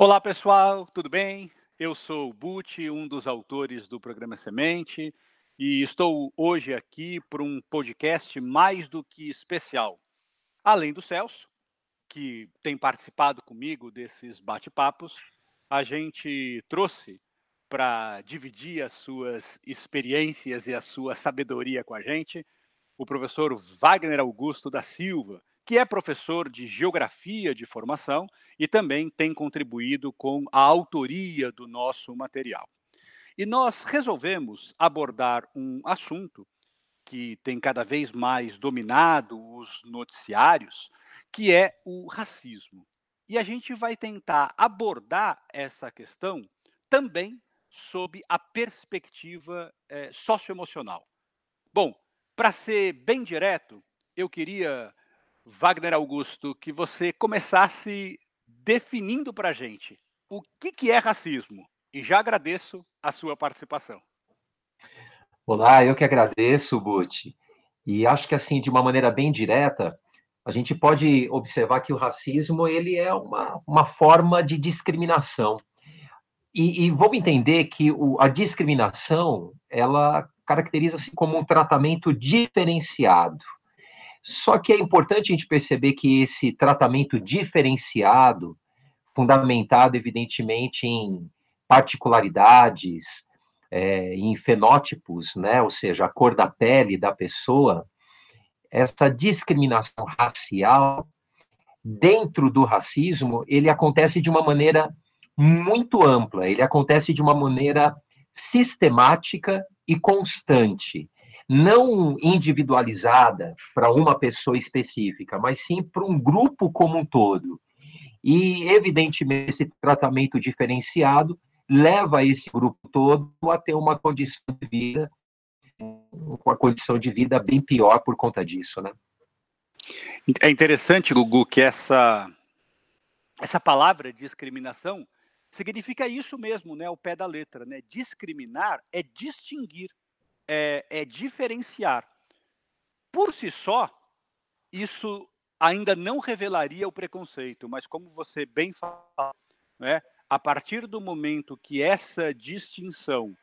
Olá, pessoal, tudo bem? Eu sou o Buti, um dos autores do programa Semente, e estou hoje aqui para um podcast mais do que especial. Além do Celso, que tem participado comigo desses bate-papos, a gente trouxe para dividir as suas experiências e a sua sabedoria com a gente o professor Wagner Augusto da Silva, que é professor de geografia de formação e também tem contribuído com a autoria do nosso material. E nós resolvemos abordar um assunto que tem cada vez mais dominado os noticiários, que é o racismo. E a gente vai tentar abordar essa questão também sob a perspectiva é, socioemocional. Bom, para ser bem direto, eu queria Wagner Augusto, que você começasse definindo para a gente o que, que é racismo. E já agradeço a sua participação. Olá, eu que agradeço, Guti. E acho que assim, de uma maneira bem direta, a gente pode observar que o racismo ele é uma, uma forma de discriminação. E, e vamos entender que o, a discriminação ela caracteriza-se como um tratamento diferenciado. Só que é importante a gente perceber que esse tratamento diferenciado, fundamentado, evidentemente, em particularidades, é, em fenótipos, né, ou seja, a cor da pele da pessoa, essa discriminação racial, dentro do racismo, ele acontece de uma maneira muito ampla, ele acontece de uma maneira sistemática e constante não individualizada para uma pessoa específica, mas sim para um grupo como um todo. E, evidentemente, esse tratamento diferenciado leva esse grupo todo a ter uma condição de vida, uma condição de vida bem pior por conta disso, né? É interessante, Gugu, que essa, essa palavra discriminação significa isso mesmo, né? O pé da letra, né? Discriminar é distinguir é, é diferenciar. Por si só, isso ainda não revelaria o preconceito, mas como você bem fala, né, a partir do momento que essa distinção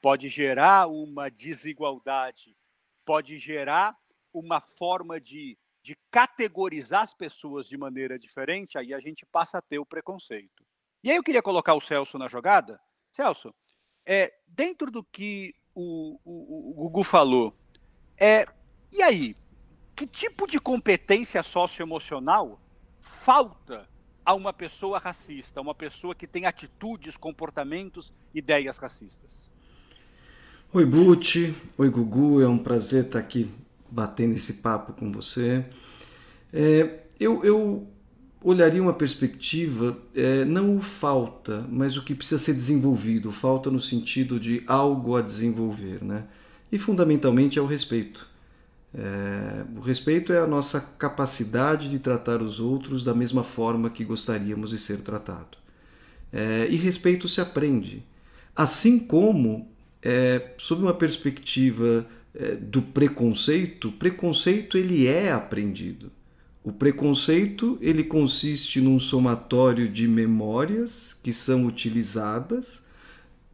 pode gerar uma desigualdade, pode gerar uma forma de, de categorizar as pessoas de maneira diferente, aí a gente passa a ter o preconceito. E aí eu queria colocar o Celso na jogada. Celso, é, dentro do que o, o, o Gugu falou. É, e aí, que tipo de competência socioemocional falta a uma pessoa racista, uma pessoa que tem atitudes, comportamentos, ideias racistas? Oi, Buti. Oi, Gugu. É um prazer estar aqui batendo esse papo com você. É, eu, eu olharia uma perspectiva, é, não o falta, mas o que precisa ser desenvolvido. Falta no sentido de algo a desenvolver, né? E fundamentalmente é o respeito. É, o respeito é a nossa capacidade de tratar os outros da mesma forma que gostaríamos de ser tratado. É, e respeito se aprende. Assim como, é, sob uma perspectiva é, do preconceito, preconceito ele é aprendido. O preconceito ele consiste num somatório de memórias que são utilizadas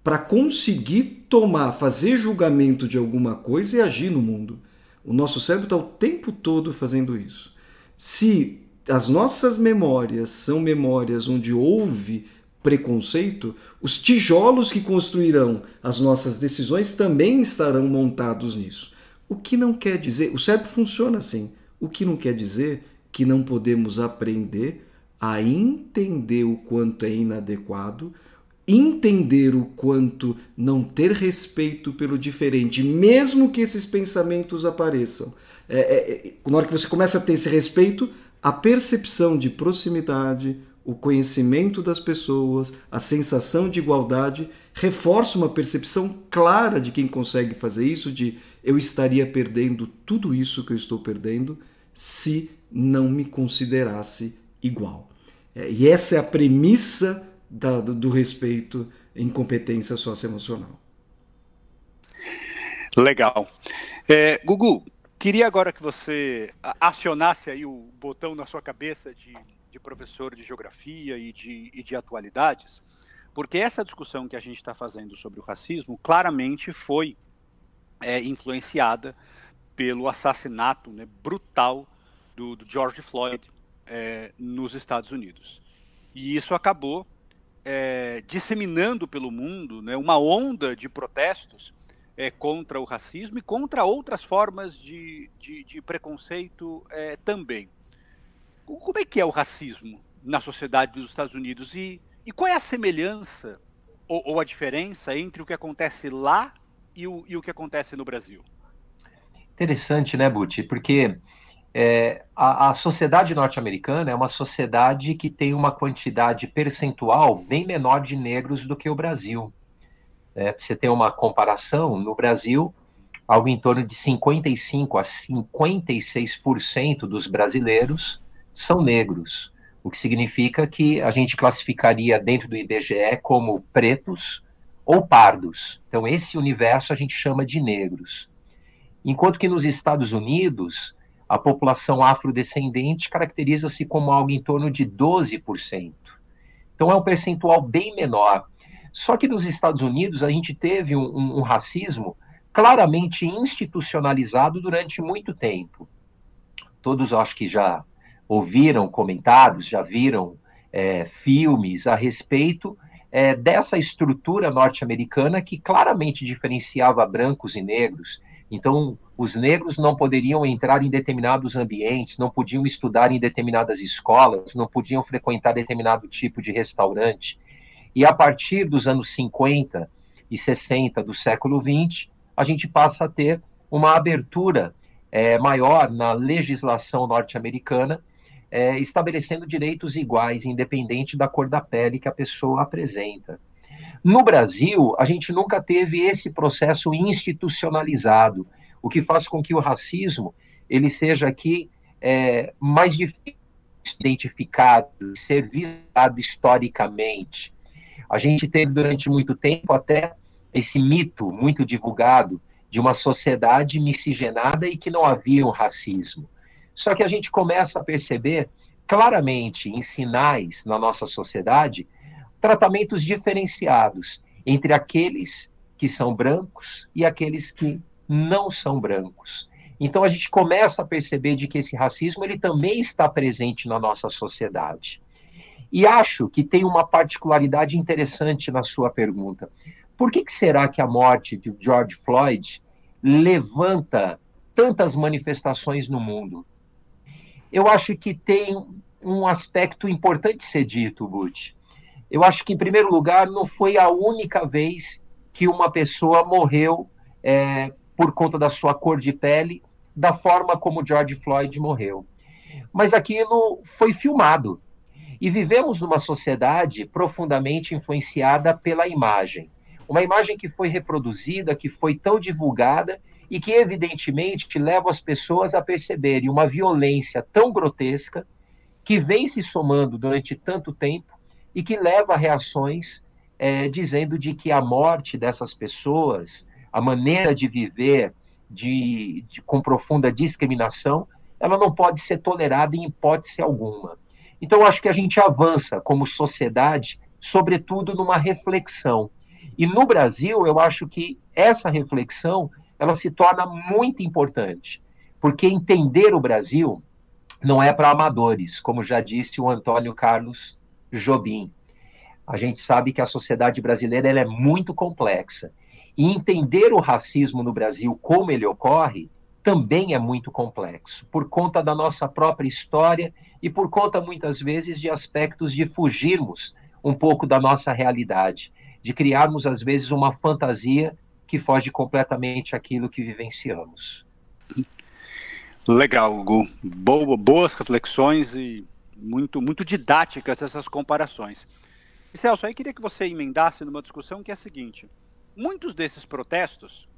para conseguir tomar, fazer julgamento de alguma coisa e agir no mundo. O nosso cérebro está o tempo todo fazendo isso. Se as nossas memórias são memórias onde houve preconceito, os tijolos que construirão as nossas decisões também estarão montados nisso. O que não quer dizer, o cérebro funciona assim. O que não quer dizer que não podemos aprender a entender o quanto é inadequado, entender o quanto não ter respeito pelo diferente, mesmo que esses pensamentos apareçam. É, é, é, na hora que você começa a ter esse respeito, a percepção de proximidade, o conhecimento das pessoas, a sensação de igualdade, reforça uma percepção clara de quem consegue fazer isso, de eu estaria perdendo tudo isso que eu estou perdendo se não me considerasse igual. É, e essa é a premissa da, do, do respeito em competência socioemocional. Legal. É, Gugu, queria agora que você acionasse aí o botão na sua cabeça de, de professor de geografia e de, e de atualidades, porque essa discussão que a gente está fazendo sobre o racismo claramente foi é, influenciada pelo assassinato né, brutal do, do, George Floyd é, nos Estados Unidos. E isso acabou é, disseminando pelo mundo né, uma onda de protestos é, contra o racismo e contra outras formas de, de, de preconceito é, também. Como é que é o racismo na sociedade dos Estados Unidos e, e qual é a semelhança ou, ou, a diferença entre o que acontece lá e o, e o que acontece no Brasil? Interessante, né, Buti? Porque é, a, a, sociedade norte-americana é uma sociedade que tem uma quantidade percentual bem menor de negros do que o Brasil. É, você tem uma comparação, no Brasil, algo em torno de 55 a 56% dos brasileiros são negros, o que significa que a gente classificaria dentro do IBGE como pretos ou pardos. Então, esse universo a gente chama de negros. Enquanto que nos Estados Unidos, a população afrodescendente caracteriza-se como algo em torno de 12%. Então é um percentual bem menor. Só que nos Estados Unidos a gente teve um, um, um racismo claramente institucionalizado durante muito tempo. Todos acho que já ouviram comentários, já viram é, filmes a respeito é, dessa estrutura norte-americana que claramente diferenciava brancos e negros. Então, os negros não poderiam entrar em determinados ambientes, não podiam estudar em determinadas escolas, não podiam frequentar determinado tipo de restaurante. E a partir dos anos 50 e 60 do século 20, a gente passa a ter uma abertura é, maior na legislação norte-americana, é, estabelecendo direitos iguais, independente da cor da pele que a pessoa apresenta. No Brasil, a gente nunca teve esse processo institucionalizado o que faz com que o racismo ele seja aqui é, mais difícil de identificado, ser visado historicamente. A gente teve durante muito tempo até esse mito muito divulgado de uma sociedade miscigenada e que não havia um racismo. Só que a gente começa a perceber claramente em sinais na nossa sociedade tratamentos diferenciados entre aqueles que são brancos e aqueles que não são brancos. Então a gente começa a perceber de que esse racismo ele também está presente na nossa sociedade. E acho que tem uma particularidade interessante na sua pergunta. Por que, que será que a morte de George Floyd levanta tantas manifestações no mundo? Eu acho que tem um aspecto importante ser dito, Butch. Eu acho que, em primeiro lugar, não foi a única vez que uma pessoa morreu é, por conta da sua cor de pele, da forma como George Floyd morreu. Mas aquilo foi filmado. E vivemos numa sociedade profundamente influenciada pela imagem. Uma imagem que foi reproduzida, que foi tão divulgada e que, evidentemente, leva as pessoas a perceberem uma violência tão grotesca que vem se somando durante tanto tempo e que leva a reações é, dizendo de que a morte dessas pessoas, a maneira de viver de, de, com profunda discriminação, ela não pode ser tolerada em hipótese alguma. Então, acho que a gente avança como sociedade, sobretudo numa reflexão. E no Brasil, eu acho que essa reflexão ela se torna muito importante, porque entender o Brasil não é para amadores, como já disse o Antônio Carlos Jobim. A gente sabe que a sociedade brasileira ela é muito complexa e entender o racismo no Brasil, como ele ocorre, também é muito complexo, por conta da nossa própria história e por conta, muitas vezes, de aspectos de fugirmos um pouco da nossa realidade, de criarmos, às vezes, uma fantasia que foge completamente aquilo que vivenciamos. Legal, Hugo. Boa, boas reflexões e muito, muito didáticas essas comparações. E Celso, aí queria que você emendasse numa discussão que é a seguinte: muitos desses protestos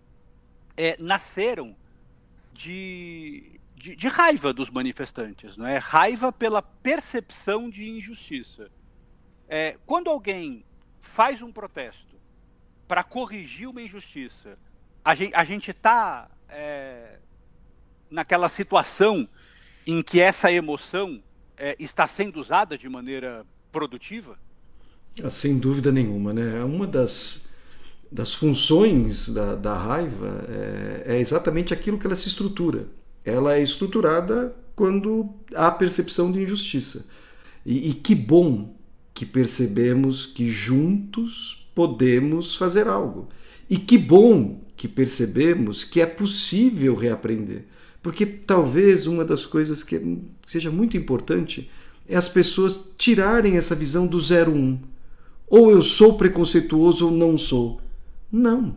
é, nasceram de, de, de, raiva dos manifestantes, não é? Raiva pela percepção de injustiça. É, quando alguém faz um protesto para corrigir uma injustiça, a gente está é, naquela situação em que essa emoção é, está sendo usada de maneira produtiva? Ah, sem dúvida nenhuma, né? Uma das, das funções da, da raiva é, é exatamente aquilo que ela se estrutura. Ela é estruturada quando há percepção de injustiça. E, e que bom que percebemos que juntos podemos fazer algo. E que bom que percebemos que é possível reaprender. Porque talvez uma das coisas que seja muito importante é as pessoas tirarem essa visão do 01. Ou eu sou preconceituoso ou não sou. Não.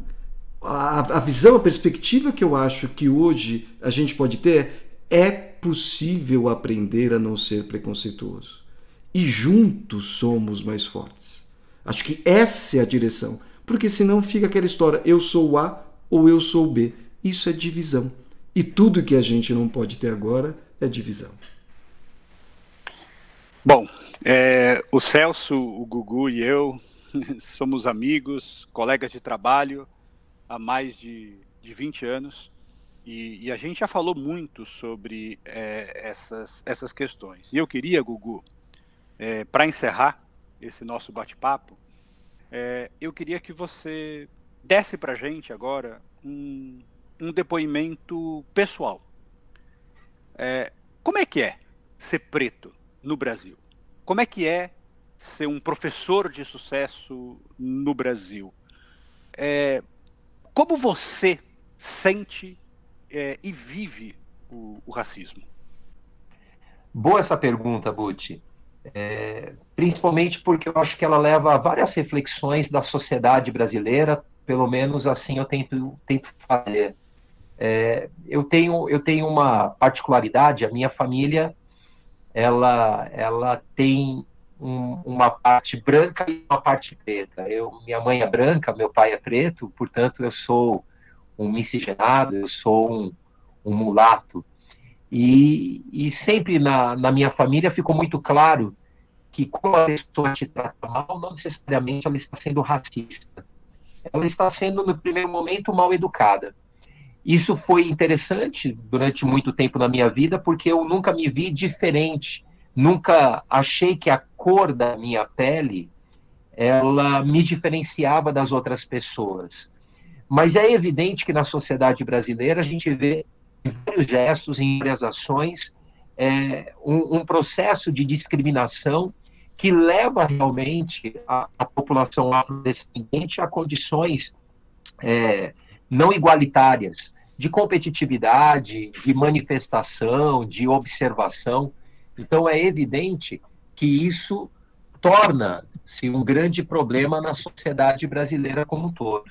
A, a visão, a perspectiva que eu acho que hoje a gente pode ter é possível aprender a não ser preconceituoso e juntos somos mais fortes. Acho que essa é a direção, porque senão fica aquela história: eu sou A ou eu sou B. Isso é divisão. E tudo que a gente não pode ter agora é divisão. Bom, é, o Celso, o Gugu e eu somos amigos, colegas de trabalho há mais de, de 20 anos. E, e a gente já falou muito sobre é, essas, essas questões. E eu queria, Gugu, é, para encerrar esse nosso bate-papo, é, eu queria que você desse para a gente agora um, um depoimento pessoal. É, como é que é ser preto no Brasil? Como é que é ser um professor de sucesso no Brasil? É, como você sente é, e vive o, o, racismo? Boa essa pergunta, Buti. É, principalmente porque eu acho que ela leva a várias reflexões da sociedade brasileira, pelo menos assim eu tento, tento fazer. É, eu, tenho, eu tenho uma particularidade, a minha família ela, ela tem um, uma parte branca e uma parte preta. Eu, minha mãe é branca, meu pai é preto, portanto eu sou um miscigenado, eu sou um, um mulato. E, e sempre na, na minha família ficou muito claro que quando a pessoa te trata mal, não necessariamente ela está sendo racista. Ela está sendo, no primeiro momento, mal educada. Isso foi interessante durante muito tempo na minha vida, porque eu nunca me vi diferente. Nunca achei que a cor da minha pele ela me diferenciava das outras pessoas. Mas é evidente que na sociedade brasileira a gente vê em vários gestos, em várias ações, é, um, um, processo de discriminação que leva realmente a, a população afrodescendente a condições é, não igualitárias de competitividade, de manifestação, de observação. Então é evidente que isso torna-se um grande problema na sociedade brasileira como um todo.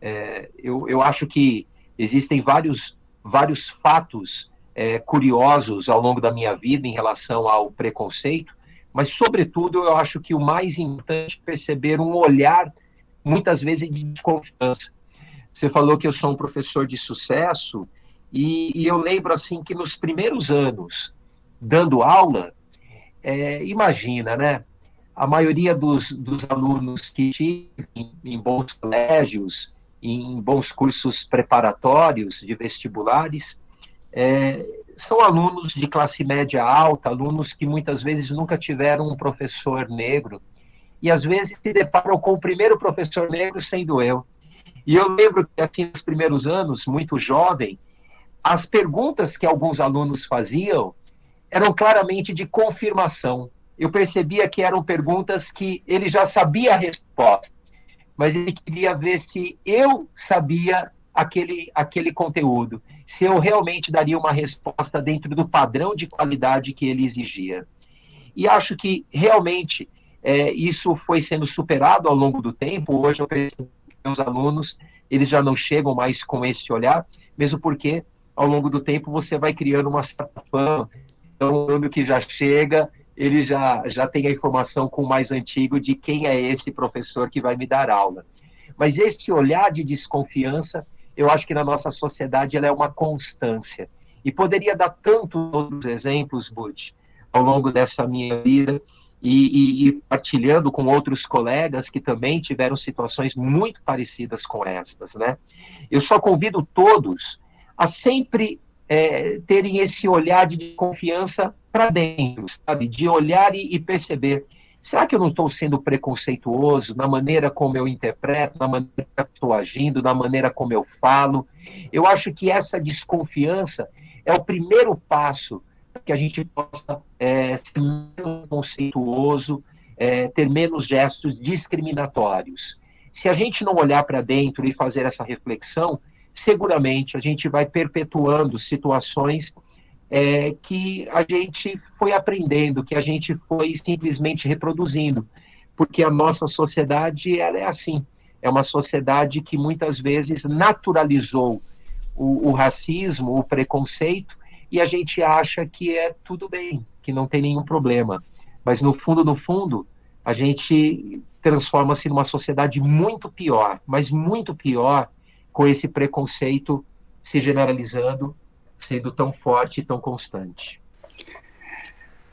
É, eu, eu acho que existem vários vários fatos é, curiosos ao longo da minha vida em relação ao preconceito, mas, sobretudo, eu acho que o mais importante é perceber um olhar, muitas vezes, de desconfiança. Você falou que eu sou um professor de sucesso, e, e eu lembro, assim, que nos primeiros anos, dando aula, é, imagina, né? A maioria dos, dos alunos que tive em, em bons colégios, em bons cursos preparatórios de vestibulares, é, são alunos de classe média alta, alunos que muitas vezes nunca tiveram um professor negro, e às vezes se deparam com o primeiro professor negro sendo eu. E eu lembro que aqui nos primeiros anos, muito jovem, as perguntas que alguns alunos faziam eram claramente de confirmação. Eu percebia que eram perguntas que ele já sabia a resposta mas ele queria ver se eu sabia aquele, aquele conteúdo, se eu realmente daria uma resposta dentro do padrão de qualidade que ele exigia. E acho que realmente é, isso foi sendo superado ao longo do tempo. Hoje eu percebo que meus alunos eles já não chegam mais com esse olhar, mesmo porque ao longo do tempo você vai criando uma certa fama. Então, o aluno que já chega, ele já, já tem a informação com o mais antigo de quem é esse professor que vai me dar aula. Mas esse olhar de desconfiança, eu acho que na nossa sociedade ela é uma constância. E poderia dar tantos outros exemplos, Butch, ao longo dessa minha vida, e, e, e, partilhando com outros colegas que também tiveram situações muito parecidas com estas, né? Eu só convido todos a sempre é, terem esse olhar de confiança para dentro, sabe? De olhar e, e perceber. Será que eu não estou sendo preconceituoso na maneira como eu interpreto, na maneira que estou agindo, na maneira como eu falo? Eu acho que essa desconfiança é o primeiro passo para que a gente possa é, ser menos conceituoso, é, ter menos gestos discriminatórios. Se a gente não olhar para dentro e fazer essa reflexão, seguramente a gente vai perpetuando situações é, que a gente foi aprendendo, que a gente foi simplesmente reproduzindo, porque a nossa sociedade ela é assim, é uma sociedade que muitas vezes naturalizou o, o racismo, o preconceito, e a gente acha que é tudo bem, que não tem nenhum problema. Mas no fundo, no fundo, a gente transforma-se numa sociedade muito pior, mas muito pior, com esse preconceito se generalizando sendo tão forte e tão constante.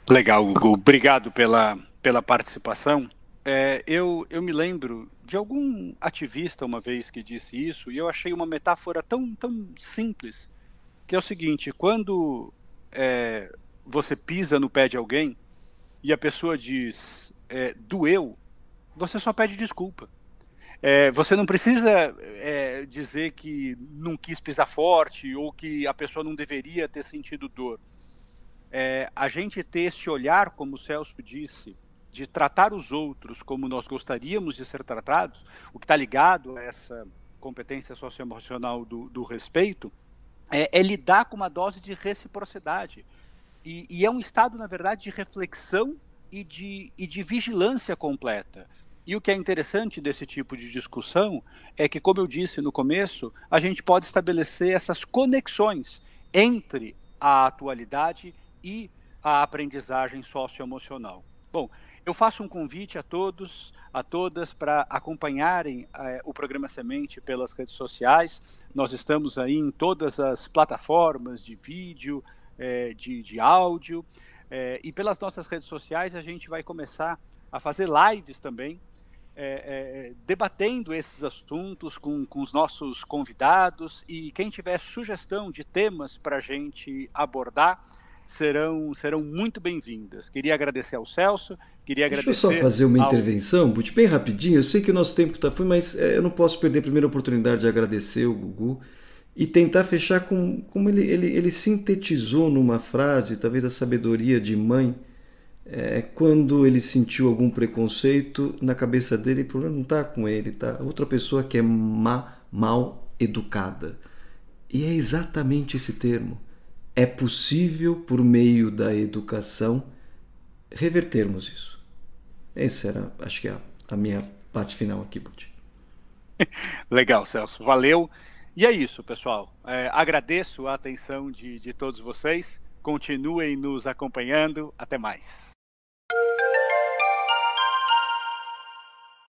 Legal, Hugo. Obrigado pela, pela participação. É, eu, eu me lembro de algum ativista uma vez que disse isso, e eu achei uma metáfora tão, tão simples, que é o seguinte, quando é, você pisa no pé de alguém e a pessoa diz, é, doeu, você só pede desculpa. É, você não precisa é, dizer que não quis pisar forte ou que a pessoa não deveria ter sentido dor. É, a gente ter esse olhar, como o Celso disse, de tratar os outros como nós gostaríamos de ser tratados, o que está ligado a essa competência socioemocional do, do respeito, é, é, lidar com uma dose de reciprocidade. E, e, é um estado, na verdade, de reflexão e de, e de vigilância completa. E o que é interessante desse tipo de discussão é que, como eu disse no começo, a gente pode estabelecer essas conexões entre a atualidade e a aprendizagem socioemocional. Bom, eu faço um convite a todos, a todas, para acompanharem eh, o programa Semente pelas redes sociais. Nós estamos aí em todas as plataformas de vídeo, eh, de, de áudio, eh, e pelas nossas redes sociais a gente vai começar a fazer lives também é, é, debatendo esses assuntos com, com os nossos convidados e quem tiver sugestão de temas para a gente abordar serão, serão muito bem-vindas. Queria agradecer ao Celso, queria Deixa agradecer. Deixa eu só fazer uma ao... intervenção, Bute, bem rapidinho. Eu sei que o nosso tempo está fui, mas é, eu não posso perder a primeira oportunidade de agradecer o Gugu e tentar fechar com como ele, ele, ele sintetizou numa frase, talvez a sabedoria de mãe é, quando ele sentiu algum preconceito na cabeça dele, o problema não está com ele, tá? Outra pessoa que é má, mal educada. E é exatamente esse termo. É possível, por meio da educação, revertermos isso. Essa era, acho que, é a, a minha parte final aqui, Butch. Legal, Celso. Valeu. E é isso, pessoal. É, agradeço a atenção de, de todos vocês. Continuem nos acompanhando. Até mais. Thank you.